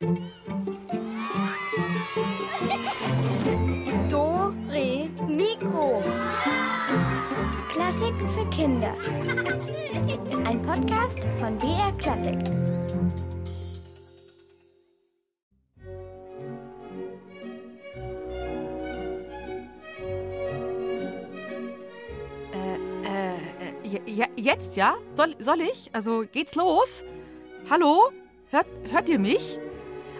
Do, Re, Mikro. Klassiken für Kinder. Ein Podcast von BR Klassik. Äh, äh, ja, jetzt, ja? Soll, soll ich? Also geht's los? Hallo? Hört, hört ihr mich?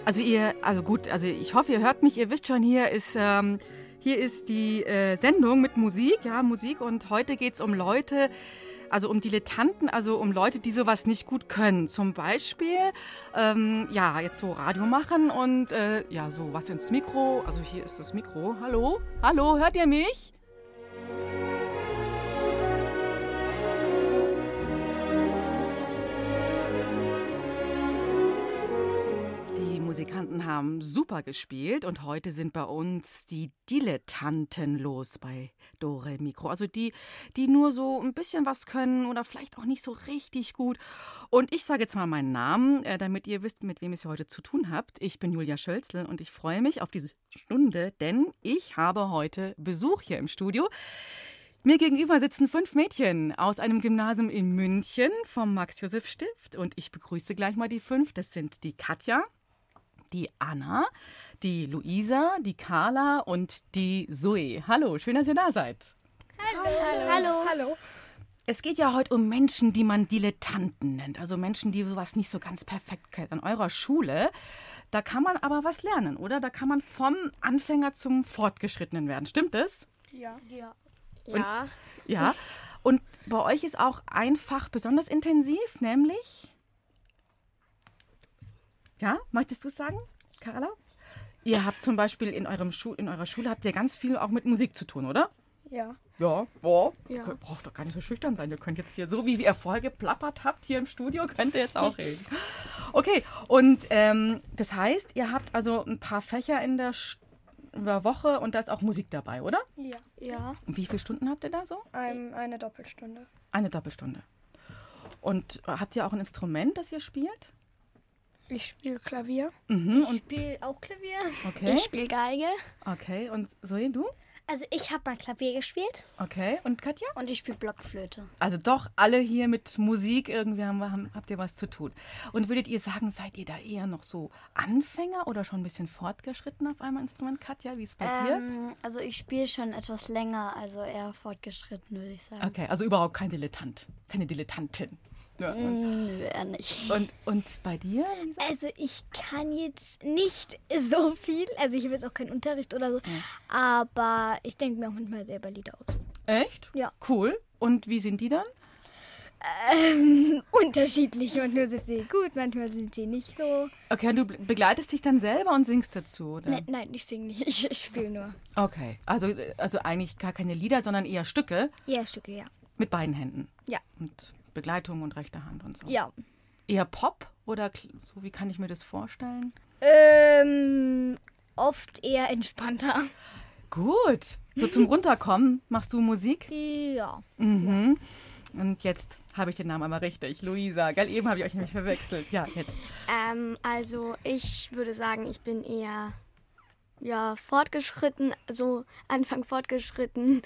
Also ihr, also gut, also ich hoffe, ihr hört mich. Ihr wisst schon, hier ist, ähm, hier ist die äh, Sendung mit Musik, ja, Musik. Und heute geht's um Leute, also um Dilettanten, also um Leute, die sowas nicht gut können. Zum Beispiel, ähm, ja, jetzt so Radio machen und äh, ja, so was ins Mikro. Also hier ist das Mikro. Hallo? Hallo, hört ihr mich? Musikanten haben super gespielt und heute sind bei uns die Dilettanten los bei Dore Mikro. Also die, die nur so ein bisschen was können oder vielleicht auch nicht so richtig gut. Und ich sage jetzt mal meinen Namen, äh, damit ihr wisst, mit wem ihr es heute zu tun habt. Ich bin Julia Schölzl und ich freue mich auf diese Stunde, denn ich habe heute Besuch hier im Studio. Mir gegenüber sitzen fünf Mädchen aus einem Gymnasium in München vom Max-Josef-Stift. Und ich begrüße gleich mal die fünf. Das sind die Katja, die Anna, die Luisa, die Carla und die Zoe. Hallo, schön, dass ihr da seid. Hallo. Hallo. Es geht ja heute um Menschen, die man Dilettanten nennt. Also Menschen, die sowas nicht so ganz perfekt können. An eurer Schule, da kann man aber was lernen, oder? Da kann man vom Anfänger zum Fortgeschrittenen werden. Stimmt das? Ja. Ja. Ja. Ja. Und bei euch ist auch ein Fach besonders intensiv, nämlich. Ja, möchtest du es sagen, Carla? Ihr habt zum Beispiel in, eurem Schu in eurer Schule habt ihr ganz viel auch mit Musik zu tun, oder? Ja. Ja, ja. Ja. Ihr braucht doch gar nicht so schüchtern sein. Ihr könnt jetzt hier, so wie ihr vorher geplappert habt hier im Studio, könnt ihr jetzt auch reden. Okay, und ähm, das heißt, ihr habt also ein paar Fächer in der, Sch- in der Woche und da ist auch Musik dabei, oder? Ja. Ja. Und wie viele Stunden habt ihr da so? Ein, eine Doppelstunde. Eine Doppelstunde. Und habt ihr auch ein Instrument, das ihr spielt? Ich spiele Klavier. Mhm. Ich Und, spiele auch Klavier. okay. Ich spiele Geige. Okay. Und Zoe, du? Also ich habe mal Klavier gespielt Okay. Und Katja? und ich spiele Blockflöte. Also doch alle hier mit Musik irgendwie haben, wir- haben, habt ihr was zu tun. Und würdet ihr sagen, seid ihr da eher noch so Anfänger oder schon ein bisschen fortgeschritten auf einmal Instrument? Katja, wie ist es bei dir? Ähm, also ich spiele schon etwas länger, also eher fortgeschritten, würde ich sagen. Okay, also überhaupt kein Dilettant, keine Dilettantin. Ja, und, Nö, eher nicht. und, und bei dir? Lisa? Also ich kann jetzt nicht so viel, also ich habe jetzt auch keinen Unterricht oder so, aber ich denke mir auch manchmal selber Lieder aus. Echt? Ja. Cool. Und wie sind die dann? Ähm, unterschiedlich, manchmal sind sie gut, manchmal sind sie nicht so. Okay, und du be- begleitest dich dann selber und singst dazu, oder? Nein, nein, ich singe nicht, ich, ich spiele nur. Okay, also, also eigentlich gar keine Lieder, sondern eher Stücke Ja, Stücke, ja. mit beiden Händen. Ja. Und Begleitung und rechter Hand und so. Ja. Eher Pop oder so, wie kann ich mir das vorstellen? Ähm, oft eher entspannter. Gut. So zum Runterkommen machst du Musik? Ja. Mhm. Und jetzt habe ich den Namen aber richtig. Luisa, gell? Eben habe ich euch nämlich verwechselt. Ja, jetzt. Ähm, also ich würde sagen, ich bin eher ja fortgeschritten, so Anfang fortgeschritten.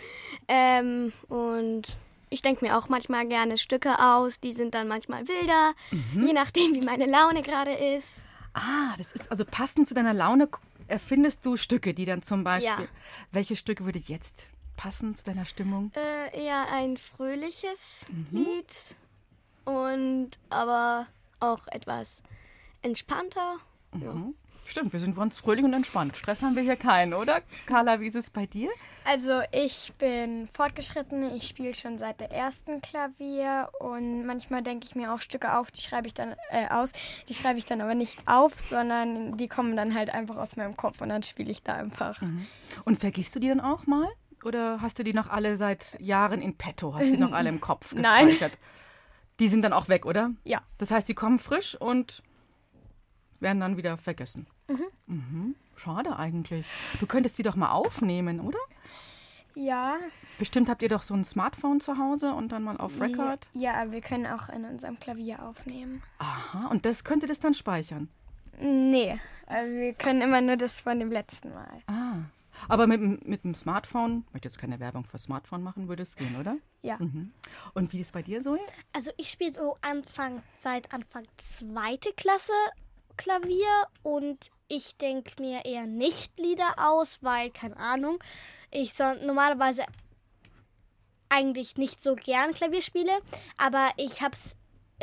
Ähm, und ich denke mir auch manchmal gerne Stücke aus, die sind dann manchmal wilder, je nachdem, wie meine Laune gerade ist. Ah, das ist also passend zu deiner Laune erfindest du Stücke, die dann zum Beispiel. Ja. Welche Stücke würde jetzt passen zu deiner Stimmung? Äh, eher ein fröhliches Lied und aber auch etwas entspannter. Mhm. Stimmt, wir sind ganz fröhlich und entspannt. Stress haben wir hier keinen, oder? Carla, wie ist es bei dir? Also ich bin fortgeschritten, ich spiele schon seit der ersten Klavier und manchmal denke ich mir auch Stücke auf, die schreibe ich dann äh, aus, die schreibe ich dann aber nicht auf, sondern die kommen dann halt einfach aus meinem Kopf und dann spiele ich da einfach. Und vergisst du die dann auch mal? Oder hast du die noch alle seit Jahren in petto? Hast du die noch alle im Kopf Nein. gespeichert? Die sind dann auch weg, oder? Ja. Das heißt, die kommen frisch und werden dann wieder vergessen. Mhm. Schade eigentlich. Du könntest die doch mal aufnehmen, oder? Ja, Bestimmt habt ihr doch so ein Smartphone zu Hause und dann mal auf Record. ja, aber wir können auch in unserem Klavier aufnehmen. Aha, und das könnte das dann speichern. Nee, also wir können immer nur das von dem letzten Mal. Ah. Aber mit, dem- mit dem Smartphone, ich möchte jetzt keine Werbung für Smartphone machen, würde es gehen, oder? Ja. Mhm. Und wie ist es bei dir, Zoe? Also ich spiele so Anfang, seit Anfang zweite Klasse Klavier und ich denke mir eher nicht Lieder aus, weil, keine Ahnung, ich so, normalerweise eigentlich nicht so gern Klavier spiele, aber ich habe es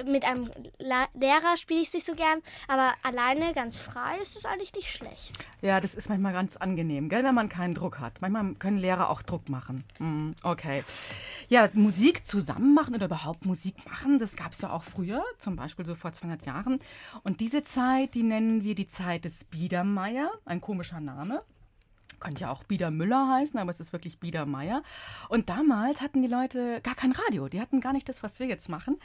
mit einem La Lehrer spiele ich es nicht so gern, aber alleine ganz frei ist es eigentlich nicht schlecht. Ja, das ist manchmal ganz angenehm, gell, wenn man keinen Druck hat. Manchmal können Lehrer auch Druck machen. Mm, okay. Ja, Musik zusammen machen oder überhaupt Musik machen, das gab es ja auch früher, zum Beispiel so vor 200 Jahren. Und diese Zeit, die nennen wir die Zeit des Biedermeier, ein komischer Name. Könnte ja auch Biedermüller heißen, aber es ist wirklich Biedermeier. Und damals hatten die Leute gar kein Radio. Die hatten gar nicht das, was wir jetzt machen.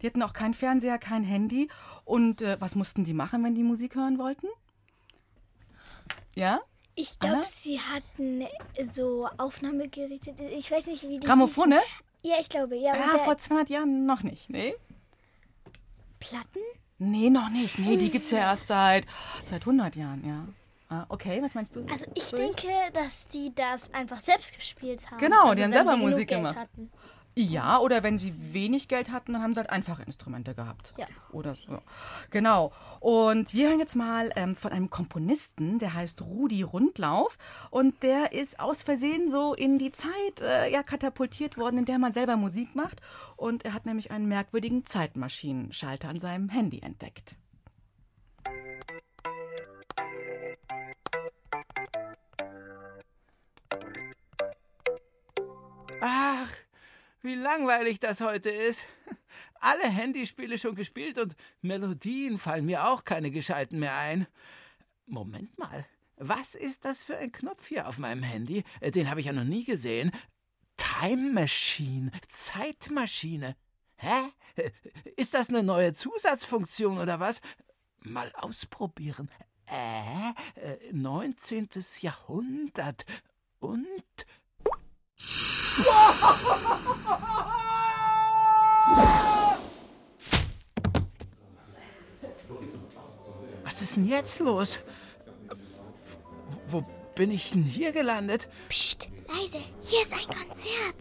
Die hatten auch keinen Fernseher, kein Handy. Und äh, was mussten die machen, wenn die Musik hören wollten? Ja? Ich glaube, sie hatten so Aufnahmegeräte. Ich weiß nicht, wie die Grammophone? Ja, ich glaube, ja. Der vor 200 Jahren noch nicht. Nee? Platten? Nee, noch nicht. Nee, die gibt's ja erst seit, seit 100 Jahren, ja. Ah, Okay, was meinst du? Also ich denke, dass die das einfach selbst gespielt haben. Genau, also die haben selber Musik gemacht. Hatten. Ja, oder wenn sie wenig Geld hatten, dann haben sie halt einfache Instrumente gehabt. Ja. Oder so. Genau. Und wir hören jetzt mal ähm, von einem Komponisten, der heißt Rudi Rundlauf. Und der ist aus Versehen so in die Zeit äh, ja, katapultiert worden, in der man selber Musik macht. Und er hat nämlich einen merkwürdigen Zeitmaschinenschalter an seinem Handy entdeckt. Ach, wie langweilig das heute ist. Alle Handyspiele schon gespielt und Melodien fallen mir auch keine gescheiten mehr ein. Moment mal, was ist das für ein Knopf hier auf meinem Handy? Äh, Den habe ich ja noch nie gesehen. Time Machine, Zeitmaschine. Hä? Äh, Ist das eine neue Zusatzfunktion oder was? Mal ausprobieren. Äh, äh 19. Jahrhundert. Und Was ist denn jetzt los? Wo bin ich denn hier gelandet? Psst, leise. Hier ist ein Konzert.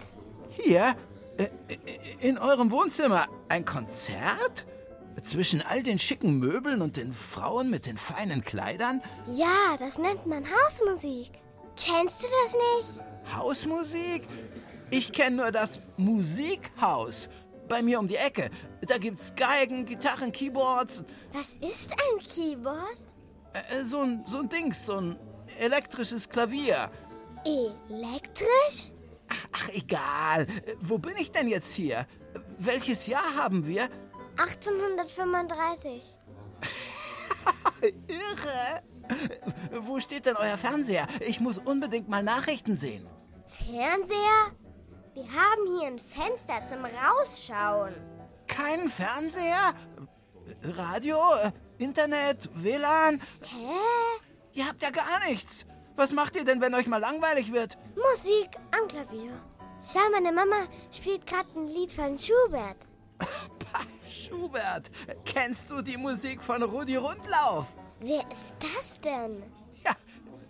Hier? Äh, In eurem Wohnzimmer? Ein Konzert? Zwischen all den schicken Möbeln und den Frauen mit den feinen Kleidern? Ja, das nennt man Hausmusik. Kennst du das nicht? Hausmusik? Ich kenne nur das Musikhaus. Bei mir um die Ecke. Da gibt's Geigen, Gitarren, Keyboards. Was ist ein Keyboard? Äh, so ein, so ein Dings, so ein elektrisches Klavier. Elektrisch? Ach, egal. Äh, Wo bin ich denn jetzt hier? Welches Jahr haben wir? 1835. Irre. Wo steht denn euer Fernseher? Ich muss unbedingt mal Nachrichten sehen. Fernseher? Wir haben hier ein Fenster zum Rausschauen. Kein Fernseher? Radio? Internet? WLAN? Hä? Ihr habt ja gar nichts. Was macht ihr denn, wenn euch mal langweilig wird? Musik am Klavier. Schau, meine Mama spielt gerade ein Lied von Schubert. Schubert, kennst du die Musik von Rudi Rundlauf? Wer ist das denn? Ja,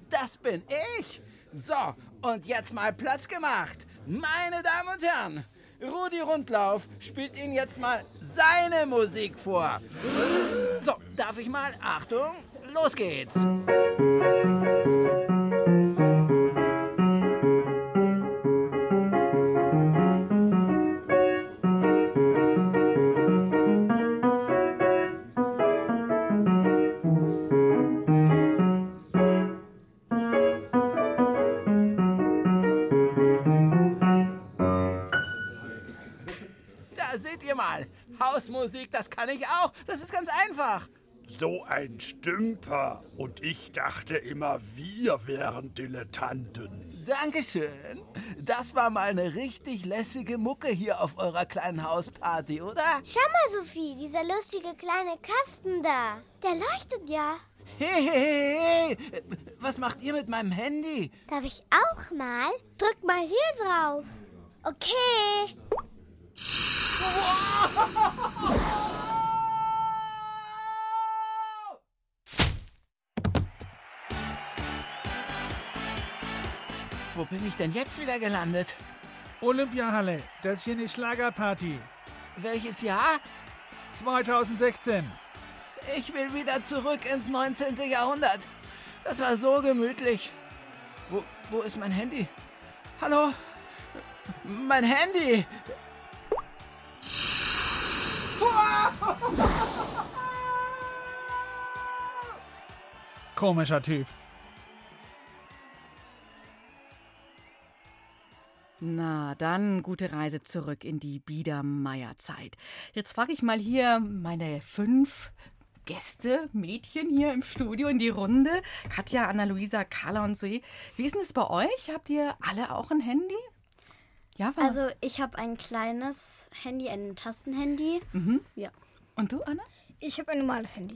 das bin ich. So, und jetzt mal Platz gemacht. Meine Damen und Herren, Rudi Rundlauf spielt Ihnen jetzt mal seine Musik vor. So, darf ich mal? Achtung, los geht's. Hausmusik, das kann ich auch. Das ist ganz einfach. So ein Stümper. Und ich dachte immer, wir wären Dilettanten. Dankeschön. Das war mal eine richtig lässige Mucke hier auf eurer kleinen Hausparty, oder? Schau mal, Sophie, dieser lustige kleine Kasten da. Der leuchtet ja. Hey, hey, hey, hey. Was macht ihr mit meinem Handy? Darf ich auch mal? Drück mal hier drauf. Okay. Wo bin ich denn jetzt wieder gelandet? Olympiahalle, das hier eine Schlagerparty. Welches Jahr? 2016. Ich will wieder zurück ins 19. Jahrhundert. Das war so gemütlich. Wo, wo ist mein Handy? Hallo? Mein Handy! Komischer Typ. Na, dann gute Reise zurück in die Biedermeierzeit. Jetzt frage ich mal hier meine fünf Gäste, Mädchen hier im Studio in die Runde. Katja, Anna-Luisa, Carla und Zoe. Wie ist denn es bei euch? Habt ihr alle auch ein Handy? Ja, Also ich habe ein kleines Handy, ein Tastenhandy. Mhm. Ja. Und du, Anna? Ich habe ein normales Handy.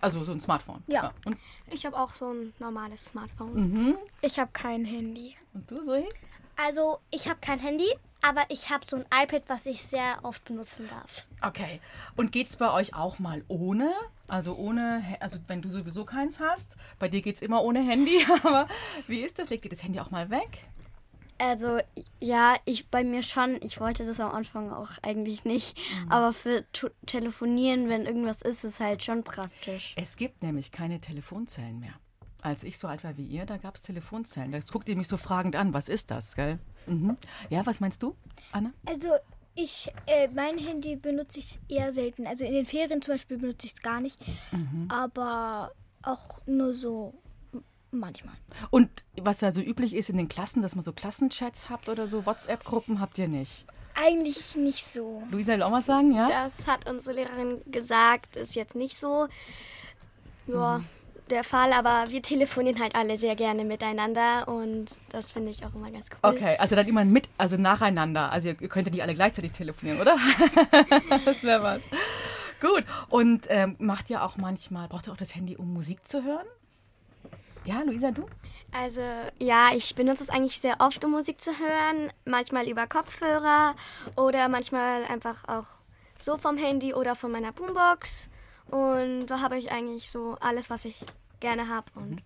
Also so ein Smartphone. Ja. ja. Und ich habe auch so ein normales Smartphone. Mhm. Ich habe kein Handy. Und du, Zoe? Also ich habe kein Handy, aber ich habe so ein iPad, was ich sehr oft benutzen darf. Okay. Und geht es bei euch auch mal ohne? Also ohne, also wenn du sowieso keins hast, bei dir geht es immer ohne Handy, aber wie ist das? Legt ihr das Handy auch mal weg? Also ja, ich bei mir schon. Ich wollte das am Anfang auch eigentlich nicht. Mhm. Aber für Telefonieren, wenn irgendwas ist, ist halt schon praktisch. Es gibt nämlich keine Telefonzellen mehr. Als ich so alt war wie ihr, da gab es Telefonzellen. Da guckt ihr mich so fragend an. Was ist das, gell? Mhm. Ja, was meinst du, Anna? Also ich, äh, mein Handy benutze ich eher selten. Also in den Ferien zum Beispiel benutze ich es gar nicht. Mhm. Aber auch nur so manchmal. Und was ja so üblich ist in den Klassen, dass man so Klassenchats habt oder so, WhatsApp-Gruppen habt ihr nicht? Eigentlich nicht so. Luisa will auch was sagen, ja? Das hat unsere Lehrerin gesagt, ist jetzt nicht so. Ja. Mhm der Fall, aber wir telefonieren halt alle sehr gerne miteinander und das finde ich auch immer ganz cool. Okay, also dann immer mit, also nacheinander. Also ihr, könnt ja nicht alle gleichzeitig telefonieren, oder? das wäre was. Gut. Und ähm, macht ihr auch manchmal, braucht ihr auch das Handy, um Musik zu hören? Ja, Luisa, du? Also ja, ich benutze es eigentlich sehr oft, um Musik zu hören. Manchmal über Kopfhörer oder manchmal einfach auch so vom Handy oder von meiner Boombox. Und da habe ich eigentlich so alles, was ich gerne habe und mhm.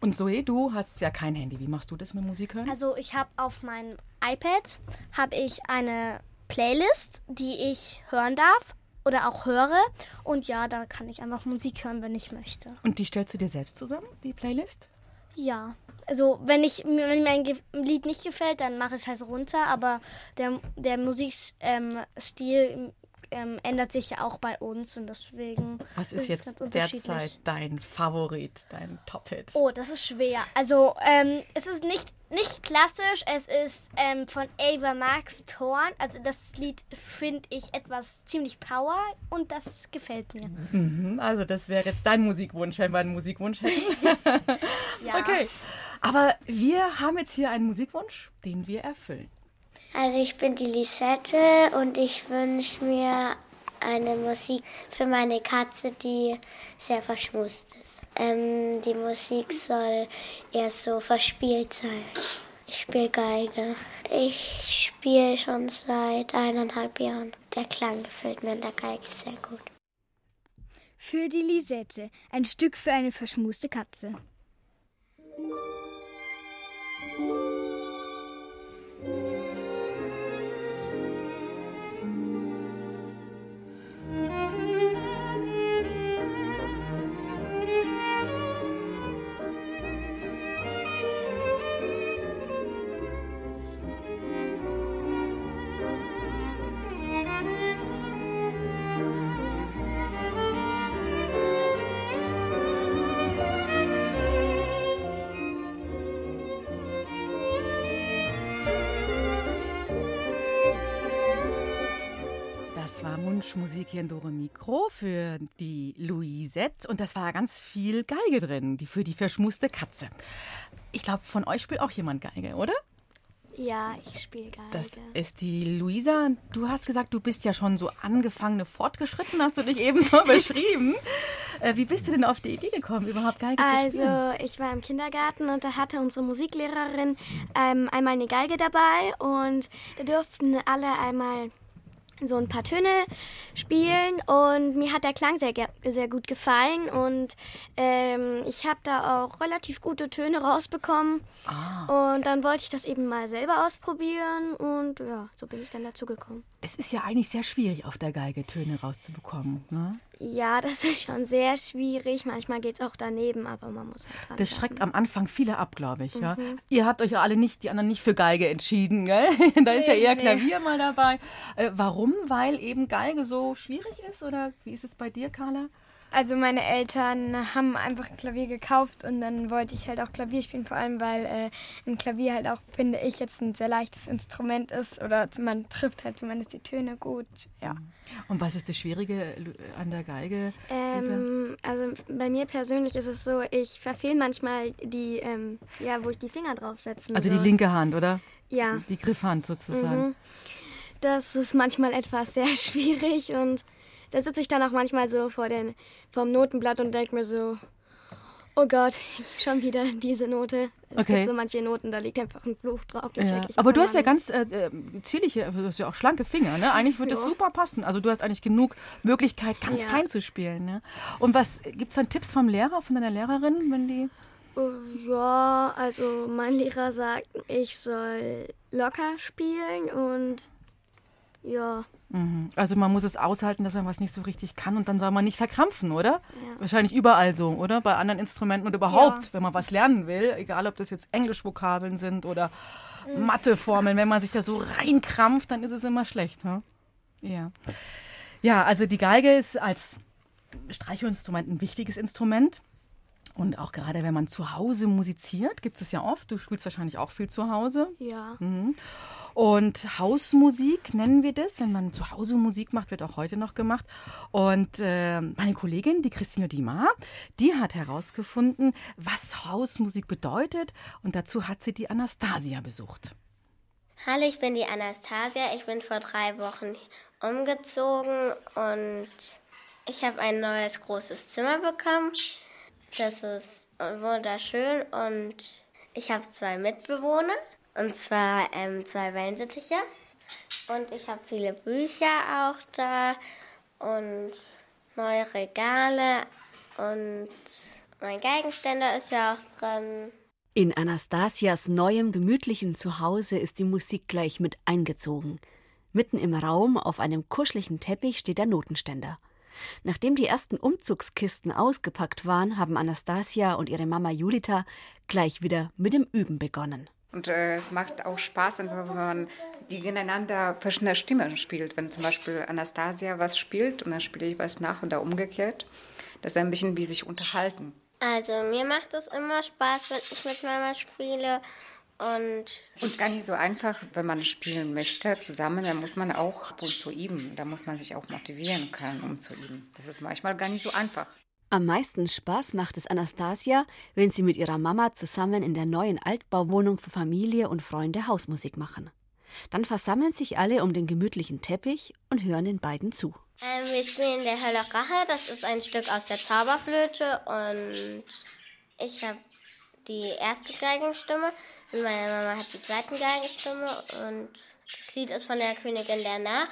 Und Zoe, du hast ja kein Handy. Wie machst du das mit Musik hören? Also ich habe auf meinem iPad habe ich eine Playlist, die ich hören darf oder auch höre. Und ja, da kann ich einfach Musik hören, wenn ich möchte. Und die stellst du dir selbst zusammen, die Playlist? Ja. Also wenn, ich, wenn mir ein Lied nicht gefällt, dann mache ich es halt runter. Aber der, der Musikstil ähm, ähm, ändert sich ja auch bei uns und deswegen. Was ist, jetzt derzeit dein Favorit, dein Top-Hit? Oh, das ist schwer. Also, ähm, es ist nicht, nicht klassisch, es ist ähm, von Ava Max Thorn. Also, das Lied finde ich etwas ziemlich Power und das gefällt mir. Mhm, also, das wäre jetzt dein Musikwunsch, wenn wir einen Musikwunsch hätten. ja. Okay. Aber wir haben jetzt hier einen Musikwunsch, den wir erfüllen. Also ich bin die Lisette und ich wünsche mir eine Musik für meine Katze, die sehr verschmust ist. Ähm, die Musik soll eher so verspielt sein. Ich spiele Geige. Ich spiele schon seit eineinhalb Jahren. Der Klang gefällt mir in der Geige sehr gut. Für die Lisette, ein Stück für eine verschmuste Katze. Wunschmusik hier in Dore Mikro für die Louisette. Und das war ganz viel Geige drin, die für die verschmuste Katze. Ich glaube, von euch spielt auch jemand Geige, oder? Ja, ich spiele Geige. Das ist die Luisa. Du hast gesagt, du bist ja schon so angefangene fortgeschritten, hast du dich eben so beschrieben. Äh, wie bist du denn auf die Idee gekommen, überhaupt Geige also, zu spielen? Also, ich war im Kindergarten und da hatte unsere Musiklehrerin ähm, einmal eine Geige dabei und da durften alle einmal so ein paar Töne spielen und mir hat der Klang sehr, sehr gut gefallen und ähm, ich habe da auch relativ gute Töne rausbekommen ah. und dann wollte ich das eben mal selber ausprobieren und ja, so bin ich dann dazu gekommen. Es ist ja eigentlich sehr schwierig, auf der Geige Töne rauszubekommen, ne? Ja, das ist schon sehr schwierig. Manchmal geht es auch daneben, aber man muss halt dran. Das schreckt am Anfang viele ab, glaube ich. Mhm. Ja? Ihr habt euch ja alle nicht, die anderen nicht für Geige entschieden, gell? da ist ja eher Klavier mal dabei. Äh, warum? Weil eben Geige so schwierig ist? Oder wie ist es bei dir, Carla? Also meine Eltern haben einfach ein Klavier gekauft und dann wollte ich halt auch Klavier spielen, vor allem weil äh, ein Klavier halt auch, finde ich, jetzt ein sehr leichtes Instrument ist oder man trifft halt zumindest die Töne gut, ja. Und was ist das Schwierige an der Geige? Ähm, also bei mir persönlich ist es so, ich verfehle manchmal die, ähm, ja, wo ich die Finger draufsetzen Also soll. die linke Hand, oder? Ja. Die Griffhand sozusagen. Mhm. Das ist manchmal etwas sehr schwierig und da sitze ich dann auch manchmal so vor den, vom Notenblatt und denke mir so, oh Gott, schon wieder diese Note. Es okay. gibt so manche Noten, da liegt einfach ein Fluch drauf. Ja. Aber du hast ja ganz äh, äh, zierliche, du hast ja auch schlanke Finger, ne? Eigentlich würde das super passen. Also du hast eigentlich genug Möglichkeit, ganz ja. fein zu spielen. Ne? Und was, gibt es dann Tipps vom Lehrer, von deiner Lehrerin, wenn die... Oh, ja, also mein Lehrer sagt, ich soll locker spielen und ja. Mhm. Also man muss es aushalten, dass man was nicht so richtig kann und dann soll man nicht verkrampfen, oder? Ja. Wahrscheinlich überall so, oder? Bei anderen Instrumenten und überhaupt, ja. wenn man was lernen will, egal ob das jetzt Englischvokabeln sind oder mhm. Matheformeln, wenn man sich da so reinkrampft, dann ist es immer schlecht. Ne? Ja. ja, also die Geige ist als Streichoinstrument ein wichtiges Instrument. Und auch gerade wenn man zu Hause musiziert, gibt es ja oft. Du spielst wahrscheinlich auch viel zu Hause. Ja. Mhm. Und Hausmusik nennen wir das. Wenn man zu Hause Musik macht, wird auch heute noch gemacht. Und äh, meine Kollegin, die Christine Dima, die hat herausgefunden, was Hausmusik bedeutet. Und dazu hat sie die Anastasia besucht. Hallo, ich bin die Anastasia. Ich bin vor drei Wochen umgezogen und ich habe ein neues großes Zimmer bekommen. Das ist wunderschön und ich habe zwei Mitbewohner. Und zwar ähm, zwei Wellensittiche. Und ich habe viele Bücher auch da und neue Regale und mein Geigenständer ist ja auch drin. In Anastasias neuem gemütlichen Zuhause ist die Musik gleich mit eingezogen. Mitten im Raum auf einem kuscheligen Teppich steht der Notenständer. Nachdem die ersten Umzugskisten ausgepackt waren, haben Anastasia und ihre Mama Julita gleich wieder mit dem Üben begonnen. Und äh, es macht auch Spaß, wenn man gegeneinander verschiedene Stimmen spielt. Wenn zum Beispiel Anastasia was spielt und dann spiele ich was nach oder umgekehrt. Das ist ein bisschen wie sich unterhalten. Also mir macht es immer Spaß, wenn ich mit Mama spiele. Und es ist gar nicht so einfach, wenn man spielen möchte zusammen, dann muss man auch ab und zu üben. Da muss man sich auch motivieren können, um zu üben. Das ist manchmal gar nicht so einfach. Am meisten Spaß macht es Anastasia, wenn sie mit ihrer Mama zusammen in der neuen Altbauwohnung für Familie und Freunde Hausmusik machen. Dann versammeln sich alle um den gemütlichen Teppich und hören den beiden zu. Ähm, wir spielen der Hölle Rache. Das ist ein Stück aus der Zauberflöte und ich habe die erste Geigenstimme und meine Mama hat die zweite Geigenstimme und das Lied ist von der Königin der Nacht.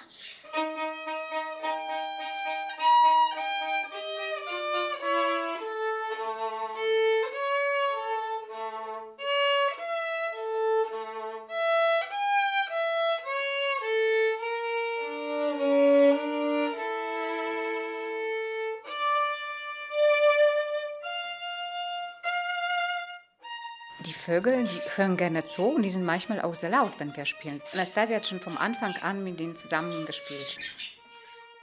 Vögel, die hören gerne zu und die sind manchmal auch sehr laut, wenn wir spielen. Anastasia hat schon vom Anfang an mit denen zusammen gespielt.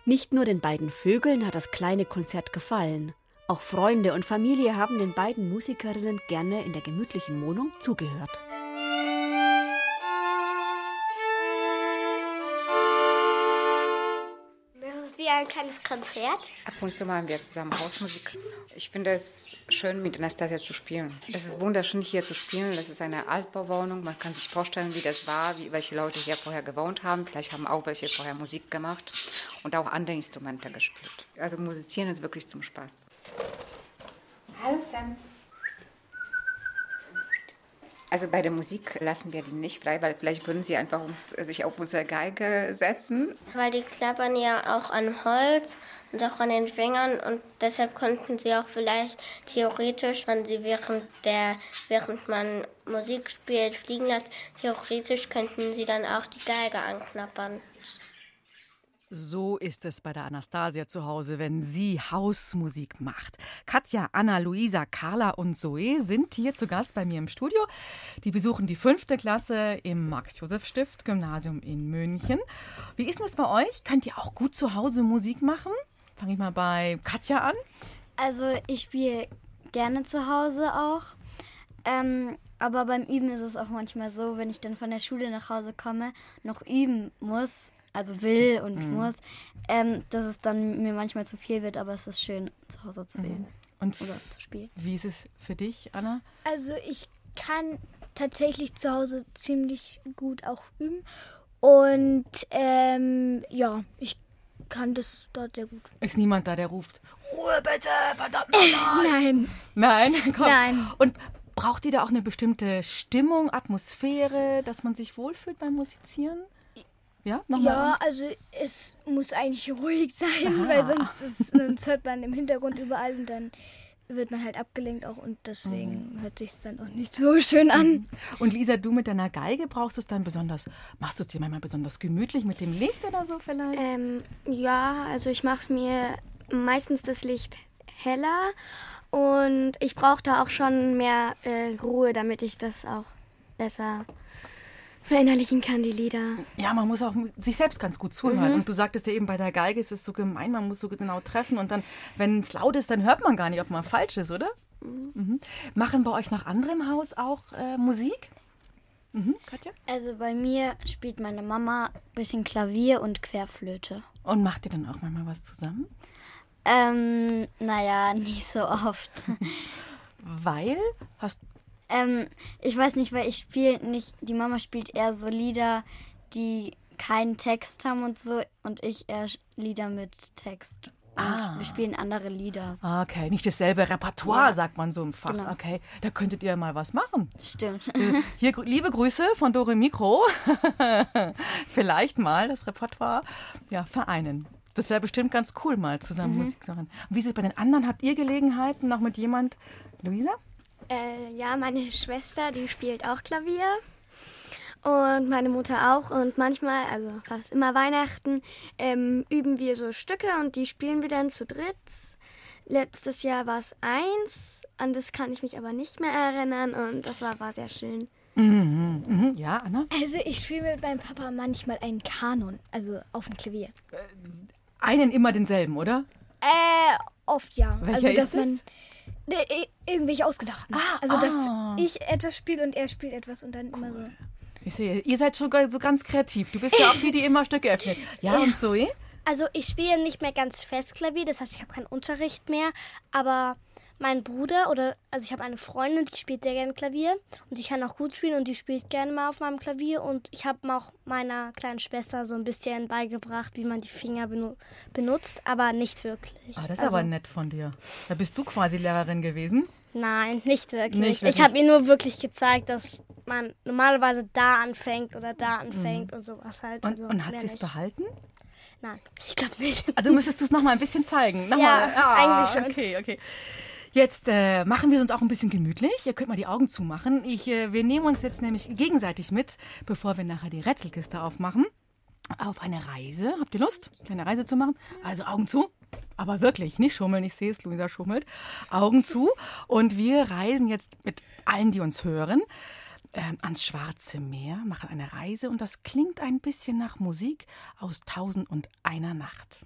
Nicht nur den beiden Vögeln hat das kleine Konzert gefallen. Auch Freunde und Familie haben den beiden Musikerinnen gerne in der gemütlichen Wohnung zugehört. Ein kleines Konzert? Ab und zu machen wir zusammen Hausmusik. Ich finde es schön, mit Anastasia zu spielen. Es ist wunderschön, hier zu spielen. Das ist eine Altbauwohnung. Man kann sich vorstellen, wie das war, wie, welche Leute hier vorher gewohnt haben. Vielleicht haben auch welche vorher Musik gemacht und auch andere Instrumente gespielt. Also musizieren ist wirklich zum Spaß. Hallo Sam. Also bei der Musik lassen wir die nicht frei, weil vielleicht würden sie einfach uns, sich auf unsere Geige setzen. Weil die klappern ja auch an Holz und auch an den Fingern und deshalb konnten sie auch vielleicht theoretisch, wenn sie während der, während man Musik spielt, fliegen lässt, theoretisch könnten sie dann auch die Geige anknappern. So ist es bei der Anastasia zu Hause, wenn sie Hausmusik macht. Katja, Anna, Luisa, Carla und Zoe sind hier zu Gast bei mir im Studio. Die besuchen die fünfte Klasse im Max-Josef-Stift-Gymnasium in München. Wie ist denn das bei euch? Könnt ihr auch gut zu Hause Musik machen? Fange ich mal bei Katja an. Also ich spiele gerne zu Hause auch. Ähm, aber beim Üben ist es auch manchmal so, wenn ich dann von der Schule nach Hause komme, noch üben muss, also will und Mhm. muss, ähm, dass es dann mir manchmal zu viel wird, aber es ist schön, zu Hause zu üben. Und Oder zu spielen. Wie ist es für dich, Anna? Also ich kann tatsächlich zu Hause ziemlich gut auch üben. Und ähm, ja, ich kann das dort sehr gut. Ist niemand da, der ruft, Ruhe bitte, verdammt nochmal. Nein. Nein, komm. Nein. Und braucht ihr da auch eine bestimmte Stimmung, Atmosphäre, dass man sich wohlfühlt beim Musizieren? Ja, nochmal. Ja, also es muss eigentlich ruhig sein, Aha. weil sonst, ist, sonst hört man im Hintergrund überall und dann wird man halt abgelenkt auch und deswegen hört sich dann auch nicht so schön an. Und Lisa, du mit deiner Geige brauchst du es dann besonders, machst du es dir manchmal besonders gemütlich mit dem Licht oder so vielleicht? Ähm, ja, also ich mache es mir meistens das Licht heller und ich brauche da auch schon mehr äh, Ruhe, damit ich das auch besser verinnerlichen kann, die Lieder. Ja, man muss auch sich selbst ganz gut zuhören. Mhm. Und du sagtest ja eben, bei der Geige ist es so gemein, man muss so genau treffen. Und dann, wenn es laut ist, dann hört man gar nicht, ob man falsch ist, oder? Mhm. Machen bei euch noch andere im Haus auch äh, Musik? Mhm, Katja? Also bei mir spielt meine Mama ein bisschen Klavier und Querflöte. Und macht ihr dann auch manchmal was zusammen? Ähm, naja, nicht so oft. Weil? Hast ähm, ich weiß nicht, weil ich spiele nicht, die Mama spielt eher so Lieder, die keinen Text haben und so und ich eher Lieder mit Text. Und Ah. wir spielen andere Lieder. Okay, nicht dasselbe Repertoire, Ja. sagt man so im Fach. Genau. Okay, da könntet ihr mal was machen. Stimmt. Äh, Hier liebe Grüße von Dore Mikro. Vielleicht mal das Repertoire ja, vereinen. Das wäre bestimmt ganz cool, mal zusammen Mhm. Musik zu machen. Wie ist es bei den anderen? Habt ihr Gelegenheiten noch mit jemand? Luisa? Äh, ja, meine Schwester, die spielt auch Klavier. Und meine Mutter auch. Und manchmal, also fast immer Weihnachten, ähm, üben wir so Stücke und die spielen wir dann zu dritt. Letztes Jahr war es eins, an das kann ich mich aber nicht mehr erinnern und das war, war sehr schön. Mhm, mhm. Ja, Anna? Also ich spiele mit meinem Papa manchmal einen Kanon, also auf dem Klavier. Einen immer denselben, oder? Äh, oft ja. Welcher also, dass ist man es? Ne, i- irgendwelche ausgedachten. Ah, also dass ah. ich etwas spiele und er spielt etwas und dann immer so. Ich sehe, ihr seid schon so ganz kreativ. Du bist ja auch die, die immer Stücke öffnet. Ja, und Zoe? Also ich spiele nicht mehr ganz fest Klavier, das heißt, ich habe keinen Unterricht mehr, aber mein Bruder oder also ich habe eine Freundin, die spielt sehr gerne Klavier und die kann auch gut spielen und die spielt gerne mal auf meinem Klavier und ich habe auch meiner kleinen Schwester so ein bisschen beigebracht, wie man die Finger benu benutzt, aber nicht wirklich. Ah, das ist also, aber nett von dir. Da bist du quasi Lehrerin gewesen. Nein, nicht wirklich. Nicht wirklich. Ich habe ihr nur wirklich gezeigt, dass man normalerweise da anfängt oder da anfängt und sowas halt. Und, also und hat sie es behalten? Nein, ich glaube nicht. Also müsstest du es noch mal ein bisschen zeigen. Noch Ja, mal. Ah, eigentlich schon. Okay, okay. Jetzt äh, machen wir uns auch ein bisschen gemütlich. Ihr könnt mal die Augen zumachen. Ich, äh, wir nehmen uns jetzt nämlich gegenseitig mit, bevor wir nachher die Rätselkiste aufmachen, auf eine Reise. Habt ihr Lust, eine Reise zu machen? Also Augen zu. Aber wirklich, nicht schummeln. Ich sehe es, Luisa schummelt. Augen zu. Und wir reisen jetzt mit allen, die uns hören, ähm, ans Schwarze Meer, machen eine Reise. Und das klingt ein bisschen nach Musik aus Tausend und einer Nacht.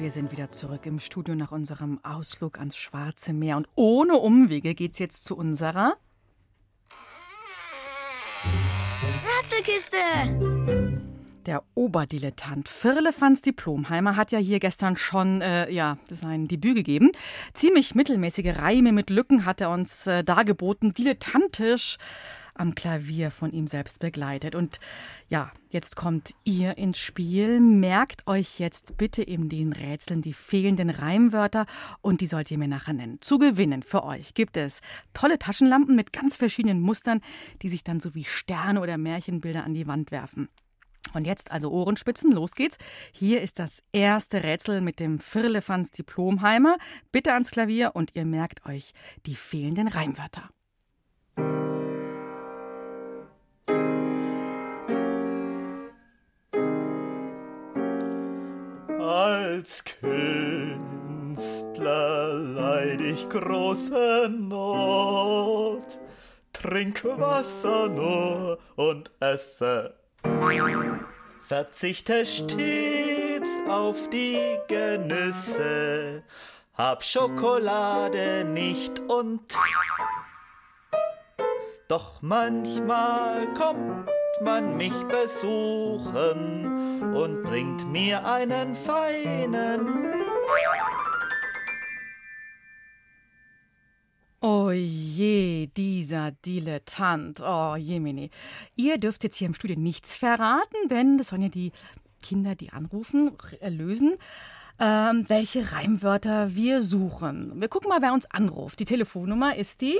wir sind wieder zurück im Studio nach unserem Ausflug ans Schwarze Meer. Und ohne Umwege geht's jetzt zu unserer Rätselkiste! Der Oberdilettant Firlefanz Diplomheimer hat ja hier gestern schon äh, ja, sein Debüt gegeben. Ziemlich mittelmäßige Reime mit Lücken hat er uns äh, dargeboten, dilettantisch am Klavier von ihm selbst begleitet. Und ja, jetzt kommt ihr ins Spiel. Merkt euch jetzt bitte in den Rätseln die fehlenden Reimwörter und die sollt ihr mir nachher nennen. Zu gewinnen für euch gibt es tolle Taschenlampen mit ganz verschiedenen Mustern, die sich dann so wie Sterne oder Märchenbilder an die Wand werfen. Und jetzt also Ohrenspitzen, los geht's. Hier ist das erste Rätsel mit dem Firlefanz Diplomheimer. Bitte ans Klavier und ihr merkt euch die fehlenden Reimwörter. Als Künstler leid ich große Not, trink Wasser nur und esse. Verzichte stets auf die Genüsse, hab Schokolade nicht und doch manchmal kommt man mich besuchen und bringt mir einen feinen Oh je, dieser Dilettant. Oh jemini. Ihr dürft jetzt hier im Studio nichts verraten, denn das sollen ja die Kinder, die anrufen, lösen, ähm, welche Reimwörter wir suchen. Wir gucken mal, wer uns anruft. Die Telefonnummer ist die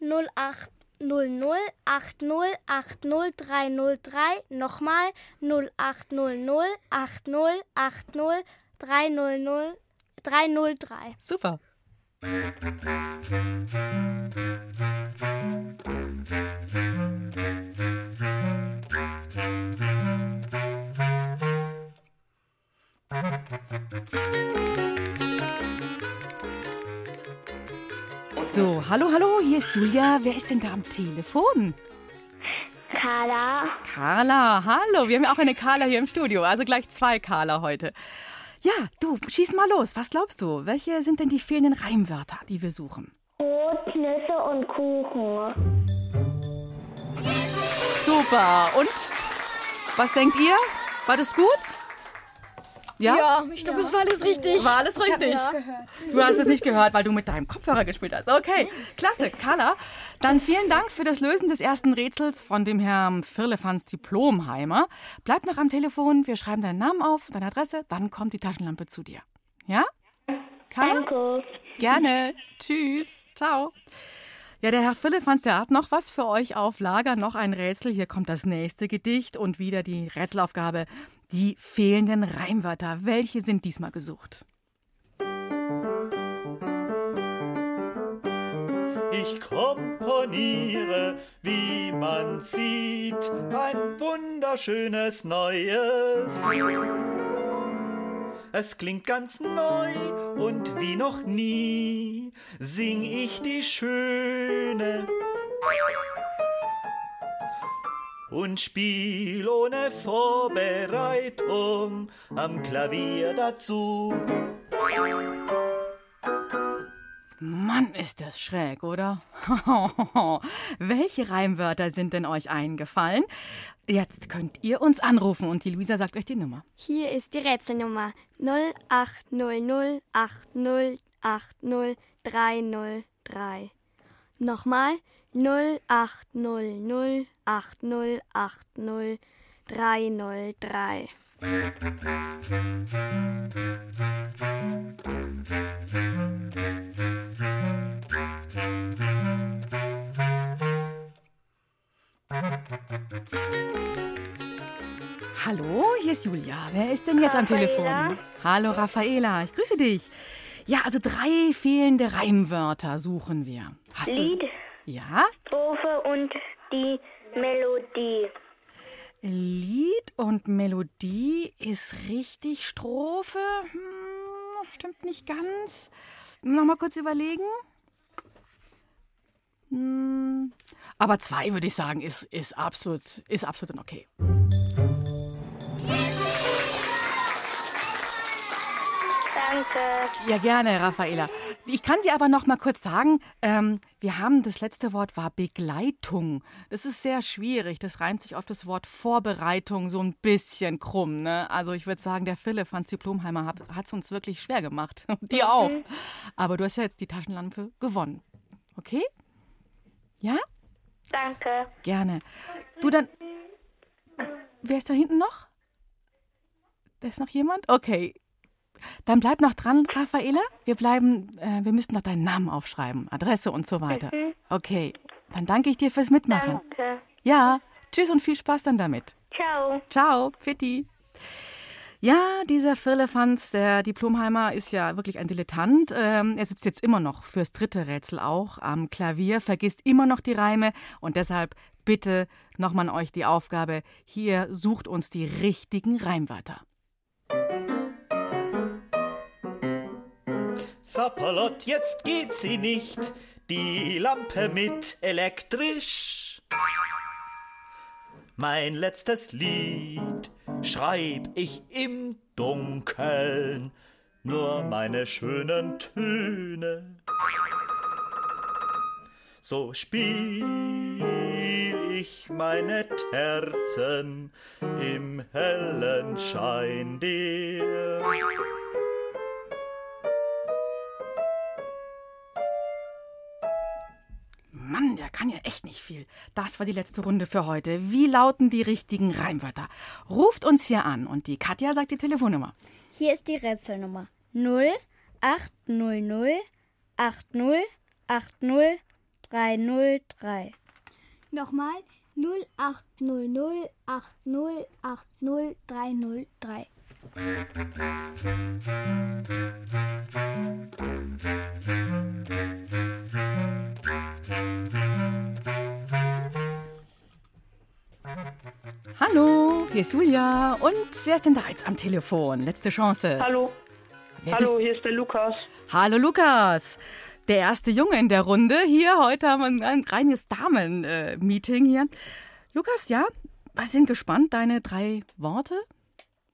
0800 8080303. Nochmal 0800 8080 300 303. Super. So, hallo, hallo, hier ist Julia. Wer ist denn da am Telefon? Carla. Carla, hallo. Wir haben ja auch eine Carla hier im Studio, also gleich zwei Carla heute. Ja, du, schieß mal los. Was glaubst du? Welche sind denn die fehlenden Reimwörter, die wir suchen? Brot, Nüsse und Kuchen. Super. Und was denkt ihr? War das gut? Ja? Ja, ich glaube, es war alles richtig. War alles richtig. Ja. Du hast es nicht gehört, weil du mit deinem Kopfhörer gespielt hast. Okay, klasse. Carla, dann vielen Dank für das Lösen des ersten Rätsels von dem Herrn Firlefanz Diplomheimer. Bleib noch am Telefon, wir schreiben deinen Namen auf, deine Adresse, dann kommt die Taschenlampe zu dir. Ja? Carla? Danke. Gerne. Tschüss. Ciao. Ja, der Herr Firlefanz, der hat noch was für euch auf Lager, noch ein Rätsel. Hier kommt das nächste Gedicht und wieder die Rätselaufgabe. Die fehlenden Reimwörter. Welche sind diesmal gesucht? Ich komponiere, wie man sieht, ein wunderschönes Neues. Es klingt ganz neu und wie noch nie sing ich die schöne und spiel ohne Vorbereitung am Klavier dazu. Mann, ist das schräg, oder? Welche Reimwörter sind denn euch eingefallen? Jetzt könnt ihr uns anrufen und die Luisa sagt euch die Nummer. Hier ist die Rätselnummer 0800 8080 303. Nochmal 0800 8080 303. Hallo, hier ist Julia. Wer ist denn jetzt am Telefon? Hallo, Raffaela. Ich grüße dich. Ja, also drei fehlende Reimwörter suchen wir. Hast Lied, du? Ja. Strophe und die Melodie. Lied und Melodie ist richtig. Strophe? Hm, stimmt nicht ganz. Nochmal kurz überlegen. Hm, aber zwei würde ich sagen, ist, ist absolut, ist absolut okay. Danke. Ja, gerne, Raffaela. Ich kann sie aber noch mal kurz sagen, ähm, wir haben, das letzte Wort war Begleitung. Das ist sehr schwierig. Das reimt sich auf das Wort Vorbereitung so ein bisschen krumm. Ne? Also ich würde sagen, der Philipp, Franz Diplomheimer, hat es uns wirklich schwer gemacht. Und dir auch. Aber du hast ja jetzt die Taschenlampe gewonnen. Okay? Ja? Danke. Gerne. Du dann. Wer ist da hinten noch? Da ist noch jemand? Okay. Dann bleib noch dran, Raffaela. Wir bleiben, äh, wir müssen noch deinen Namen aufschreiben, Adresse und so weiter. Mhm. Okay. Dann danke ich dir fürs Mitmachen. Danke. Ja. Tschüss und viel Spaß dann damit. Ciao. Ciao. Fitti. Ja, dieser Firlefanz, der Diplomheimer, ist ja wirklich ein Dilettant. Ähm, er sitzt jetzt immer noch fürs dritte Rätsel auch am Klavier, vergisst immer noch die Reime und deshalb bitte nochmal an euch die Aufgabe, hier sucht uns die richtigen Reimwörter. Sapperlot, jetzt geht sie nicht, die Lampe mit elektrisch. Mein letztes Lied schreib ich im Dunkeln, nur meine schönen Töne. So spiel ich meine Terzen im hellen Schein der Mann, der kann ja echt nicht viel. Das war die letzte Runde für heute. Wie lauten die richtigen Reimwörter? Ruft uns hier an und die Katja sagt die Telefonnummer. Hier ist die Rätselnummer 0800 80 80 303. Nochmal 0800 80 80 303. Hallo, hier ist Julia. Und wer ist denn da jetzt am Telefon? Letzte Chance. Hallo. Wer Hallo, hier ist der Lukas. Hallo Lukas. Der erste Junge in der Runde hier. Heute haben wir ein, ein reines Damen-Meeting hier. Lukas, ja, wir sind gespannt. Deine drei Worte?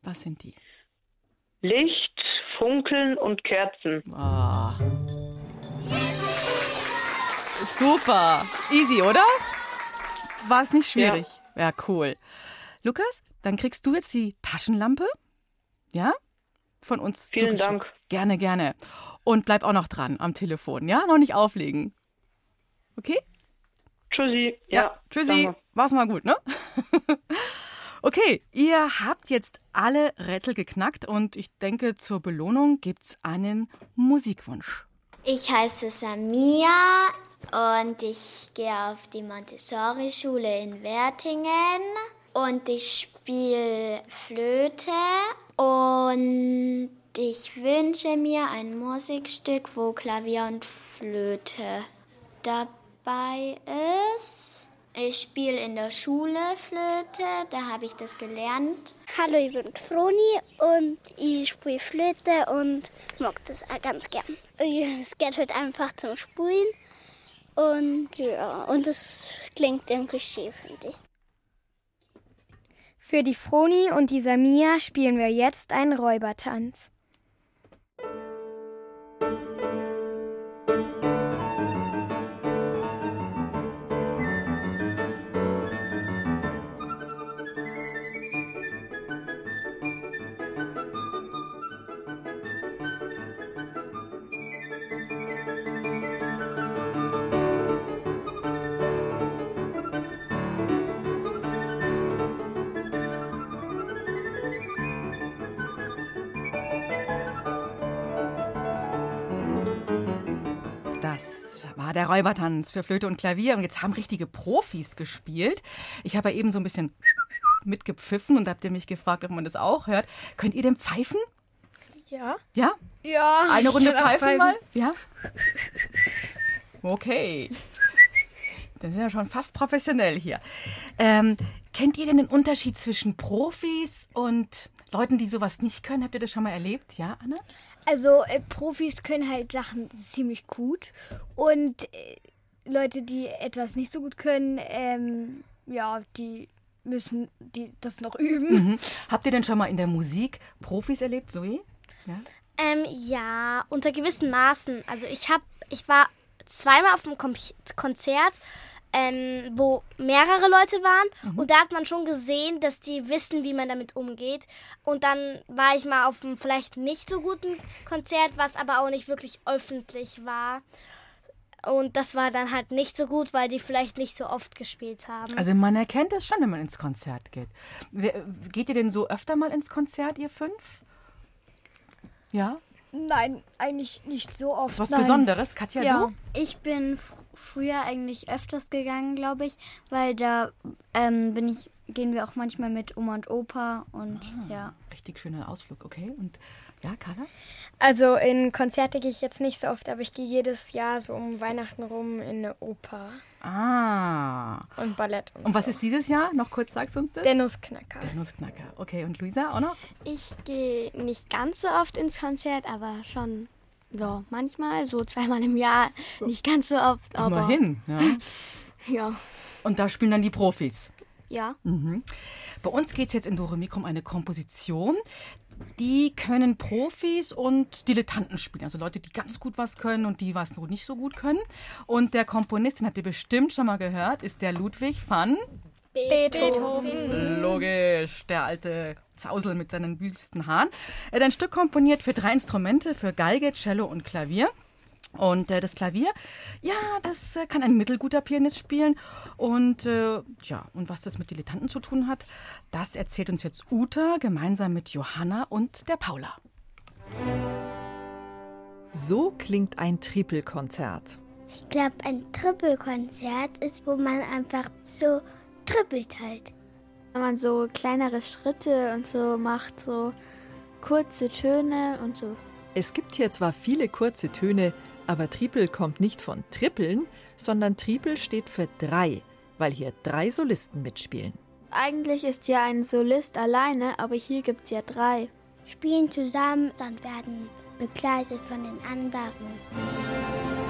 Was sind die? Licht, Funkeln und Kerzen. Ah. Super. Easy, oder? War es nicht schwierig? Ja. cool. Lukas, dann kriegst du jetzt die Taschenlampe. Ja? Von uns Vielen. Dank. Gerne, gerne. Und bleib auch noch dran am Telefon, ja? Noch nicht auflegen. Okay? Tschüssi. Ja, Ja, tschüssi. danke. War's mal gut, ne? okay, ihr habt jetzt alle Rätsel geknackt und ich denke, zur Belohnung gibt's einen Musikwunsch. Ich heiße Samia und ich gehe auf die Montessori-Schule in Wertingen und ich spiele Flöte und ich wünsche mir ein Musikstück, wo Klavier und Flöte dabei ist. Ich spiele in der Schule Flöte, da habe ich das gelernt. Hallo, ich bin Froni und ich spiele Flöte und mag das auch ganz gern. Es geht halt einfach zum Spielen und ja, und es klingt irgendwie schön, finde ich. Für die Froni und die Samia spielen wir jetzt einen Räubertanz. Räubertanz für Flöte und Klavier. Und jetzt haben richtige Profis gespielt. Ich habe ja eben so ein bisschen mitgepfiffen und habt ihr mich gefragt, ob man das auch hört. Könnt ihr denn pfeifen? Ja. Ja? Ja. Eine Runde auch pfeifen, mal? Ja? Okay. Das ist ja schon fast professionell hier. Ähm, kennt ihr denn den Unterschied zwischen Profis und Leuten, die sowas nicht können? Habt ihr das schon mal erlebt? Ja, Anna? Also äh, Profis können halt Sachen ziemlich gut und äh, Leute, die etwas nicht so gut können, ähm, ja, die müssen die das noch üben. Mhm. Habt ihr denn schon mal in der Musik Profis erlebt, Zoe? Ja. Ähm, ja, unter gewissen Maßen. Also ich habe, ich war zweimal auf einem Kom Konzert, ähm, wo mehrere Leute waren. Mhm. Und da hat man schon gesehen, dass die wissen, wie man damit umgeht. Und dann war ich mal auf einem vielleicht nicht so guten Konzert, was aber auch nicht wirklich öffentlich war. Und das war dann halt nicht so gut, weil die vielleicht nicht so oft gespielt haben. Also man erkennt das schon, wenn man ins Konzert geht. Geht ihr denn so öfter mal ins Konzert, ihr fünf? Ja? Nein, eigentlich nicht so oft. Was Nein. Besonderes, Katja, ja. du? Ich bin fr früher eigentlich öfters gegangen, glaube ich, weil da ähm, bin ich, gehen wir auch manchmal mit Oma und Opa und ah, ja. Richtig schöner Ausflug, okay. Und ja, Carla? Also in Konzerte gehe ich jetzt nicht so oft, aber ich gehe jedes Jahr so um Weihnachten rum in eine Oper. Ah. Und Ballett. Und, und was so. ist dieses Jahr? Noch kurz sagst du uns das? Der Nussknacker. Der Nussknacker. Okay, und Luisa auch noch? Ich gehe nicht ganz so oft ins Konzert, aber schon ja, manchmal, so zweimal im Jahr. Nicht ganz so oft, aber. Immerhin, ja. ja. Und da spielen dann die Profis. Ja. Mhm. Bei uns geht es jetzt in Doremik um eine Komposition. Die können Profis und Dilettanten spielen. Also Leute, die ganz gut was können und die was nicht so gut können. Und der Komponist, den habt ihr bestimmt schon mal gehört, ist der Ludwig van Beethoven. Logisch, der alte Zausel mit seinen wüsten Haaren. Er hat ein Stück komponiert für drei Instrumente, für Geige, Cello und Klavier. Und äh, das Klavier, ja, das äh, kann ein mittelguter Pianist spielen. Und äh, ja, und was das mit Dilettanten zu tun hat, das erzählt uns jetzt Uta gemeinsam mit Johanna und der Paula. So klingt ein Trippelkonzert. Ich glaube, ein Trippelkonzert ist, wo man einfach so trippelt halt. Wenn man so kleinere Schritte und so macht, so kurze Töne und so. Es gibt hier zwar viele kurze Töne, aber Tripel kommt nicht von Trippeln, sondern Tripel steht für drei, weil hier drei Solisten mitspielen. Eigentlich ist ja ein Solist alleine, aber hier gibt es ja drei. Spielen zusammen und werden begleitet von den anderen.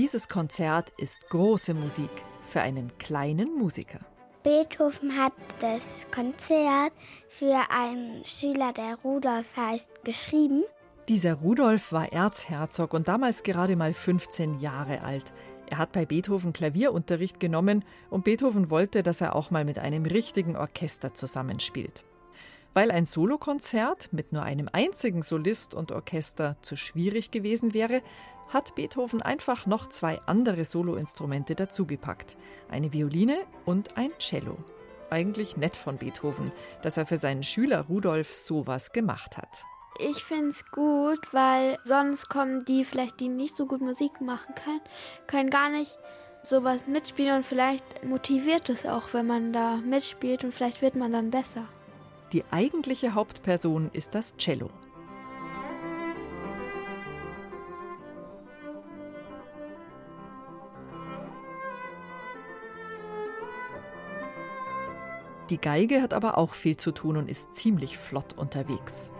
Dieses Konzert ist große Musik für einen kleinen Musiker. Beethoven hat das Konzert für einen Schüler, der Rudolf heißt, geschrieben. Dieser Rudolf war Erzherzog und damals gerade mal 15 Jahre alt. Er hat bei Beethoven Klavierunterricht genommen und Beethoven wollte, dass er auch mal mit einem richtigen Orchester zusammenspielt. Weil ein Solokonzert mit nur einem einzigen Solist und Orchester zu schwierig gewesen wäre, hat Beethoven einfach noch zwei andere Soloinstrumente dazugepackt. Eine Violine und ein Cello. Eigentlich nett von Beethoven, dass er für seinen Schüler Rudolf sowas gemacht hat. Ich finde es gut, weil sonst kommen die vielleicht, die nicht so gut Musik machen können, können gar nicht sowas mitspielen und vielleicht motiviert es auch, wenn man da mitspielt und vielleicht wird man dann besser. Die eigentliche Hauptperson ist das Cello. Die Geige hat aber auch viel zu tun und ist ziemlich flott unterwegs.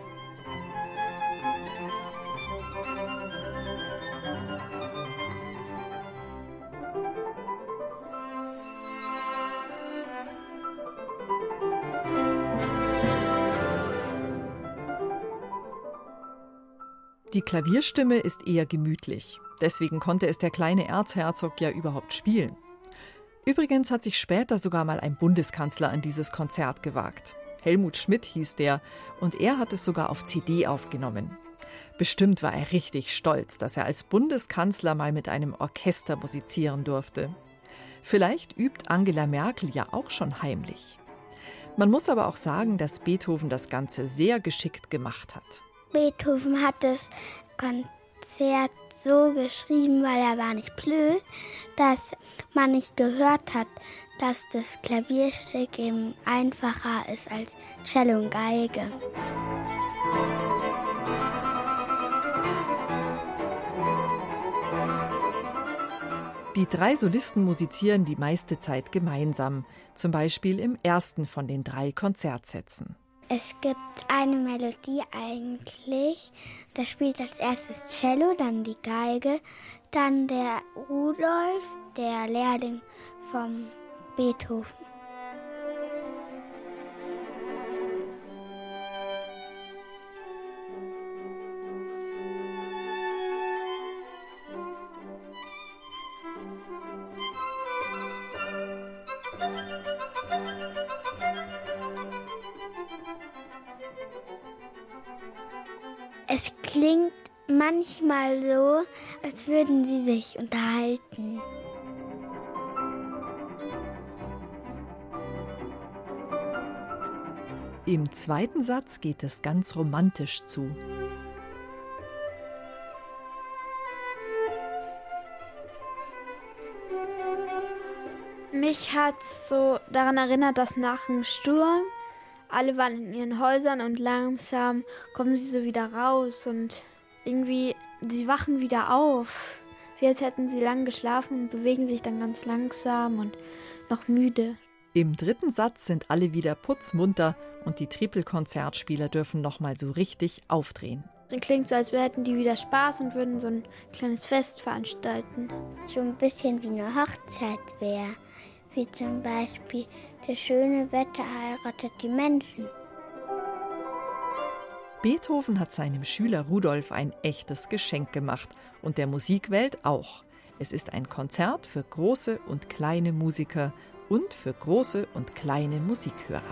Die Klavierstimme ist eher gemütlich. Deswegen konnte es der kleine Erzherzog ja überhaupt spielen. Übrigens hat sich später sogar mal ein Bundeskanzler an dieses Konzert gewagt. Helmut Schmidt hieß der, und er hat es sogar auf CD aufgenommen. Bestimmt war er richtig stolz, dass er als Bundeskanzler mal mit einem Orchester musizieren durfte. Vielleicht übt Angela Merkel ja auch schon heimlich. Man muss aber auch sagen, dass Beethoven das Ganze sehr geschickt gemacht hat. Beethoven hat das Konzert so geschrieben, weil er war nicht blöd, dass man nicht gehört hat, dass das Klavierstück eben einfacher ist als Cello und Geige. Die drei Solisten musizieren die meiste Zeit gemeinsam, zum Beispiel im ersten von den drei Konzertsätzen. Es gibt eine Melodie eigentlich. Da spielt als erstes Cello, dann die Geige, dann der Rudolf, der Lehrling vom Beethoven. Als würden sie sich unterhalten. Im zweiten Satz geht es ganz romantisch zu. Mich hat so daran erinnert, dass nach dem Sturm alle waren in ihren Häusern und langsam kommen sie so wieder raus und irgendwie, sie wachen wieder auf. Wie als hätten sie lang geschlafen und bewegen sich dann ganz langsam und noch müde. Im dritten Satz sind alle wieder putzmunter und die Trippelkonzertspieler dürfen nochmal so richtig aufdrehen. Dann klingt so, als hätten die wieder Spaß und würden so ein kleines Fest veranstalten. So ein bisschen wie eine Hochzeit wäre. Wie zum Beispiel, das schöne Wetter heiratet die Menschen. Beethoven hat seinem Schüler Rudolf ein echtes Geschenk gemacht und der Musikwelt auch. Es ist ein Konzert für große und kleine Musiker und für große und kleine Musikhörer.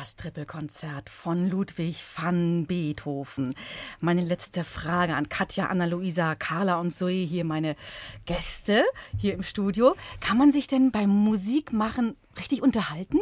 Das Trippelkonzert von Ludwig van Beethoven. Meine letzte Frage an Katja, Anna-Luisa, Carla und Zoe, hier meine Gäste hier im Studio. Kann man sich denn beim Musikmachen richtig unterhalten?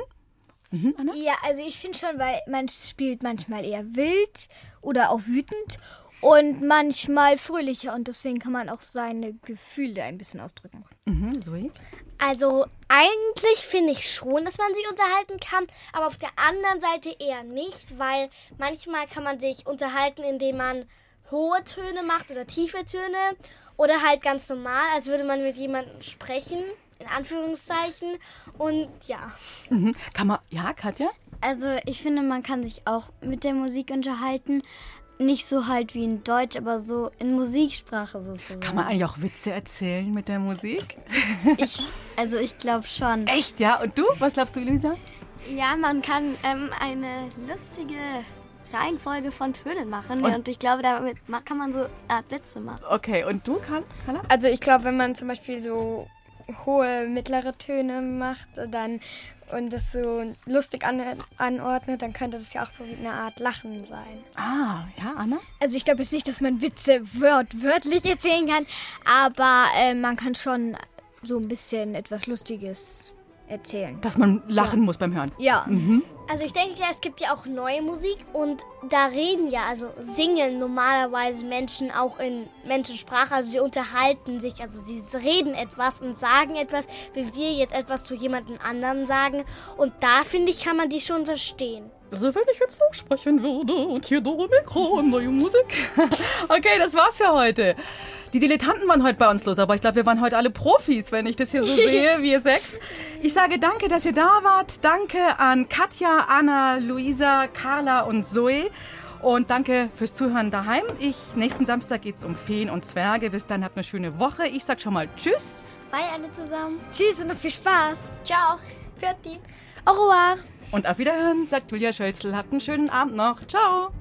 Mhm, Anna? Ja, also ich finde schon, weil man spielt manchmal eher wild oder auch wütend und manchmal fröhlicher und deswegen kann man auch seine Gefühle ein bisschen ausdrücken. Mhm, Zoe? Also eigentlich finde ich schon, dass man sich unterhalten kann, aber auf der anderen Seite eher nicht, weil manchmal kann man sich unterhalten, indem man hohe Töne macht oder tiefe Töne oder halt ganz normal, als würde man mit jemandem sprechen, in Anführungszeichen. Und ja. Mhm. Kann man, ja, Katja? Also ich finde, man kann sich auch mit der Musik unterhalten. Nicht so halt wie in Deutsch, aber so in Musiksprache sozusagen. Kann man eigentlich auch Witze erzählen mit der Musik? Ich, also ich glaube schon. Echt, ja? Und du? Was glaubst du, Luisa? Ja, man kann ähm, eine lustige Reihenfolge von Tönen machen. Und- Und, ich glaube, damit kann man so eine Art Witze machen. Okay, und du, Carla? Also ich glaube, wenn man zum Beispiel so hohe, mittlere Töne macht dann und das so lustig an, anordnet, dann könnte das ja auch so wie eine Art Lachen sein. Ah, ja, Anna? Also ich glaube jetzt nicht, dass man Witze wört wörtlich erzählen kann, aber äh, man kann schon so ein bisschen etwas Lustiges erzählen. Dass man lachen muss beim Hören. Ja. Mhm. Also ich denke ja, es gibt ja auch neue Musik und da reden ja, also singen normalerweise Menschen auch in Menschensprache, also sie unterhalten sich, also sie reden etwas und sagen etwas, wie wir jetzt etwas zu jemandem anderen sagen und da finde ich, kann man die schon verstehen. Also wenn ich jetzt so sprechen würde und hier Dore Mikro und neue Musik. Okay, das war's für heute. Die Dilettanten waren heute bei uns los, aber ich glaube, wir waren heute alle Profis, wenn ich das hier so sehe, wir sechs. Ich sage danke, dass ihr da wart. Danke an Katja, Anna, Luisa, Carla und Zoe. Und danke fürs Zuhören daheim. Ich, nächsten Samstag geht's um Feen und Zwerge. Bis dann, habt eine schöne Woche. Ich sag schon mal Tschüss. Bye alle zusammen. Tschüss und noch viel Spaß. Ciao. Fertig. Au revoir. Und auf Wiederhören, sagt Julia Schölzl. Habt einen schönen Abend noch. Ciao.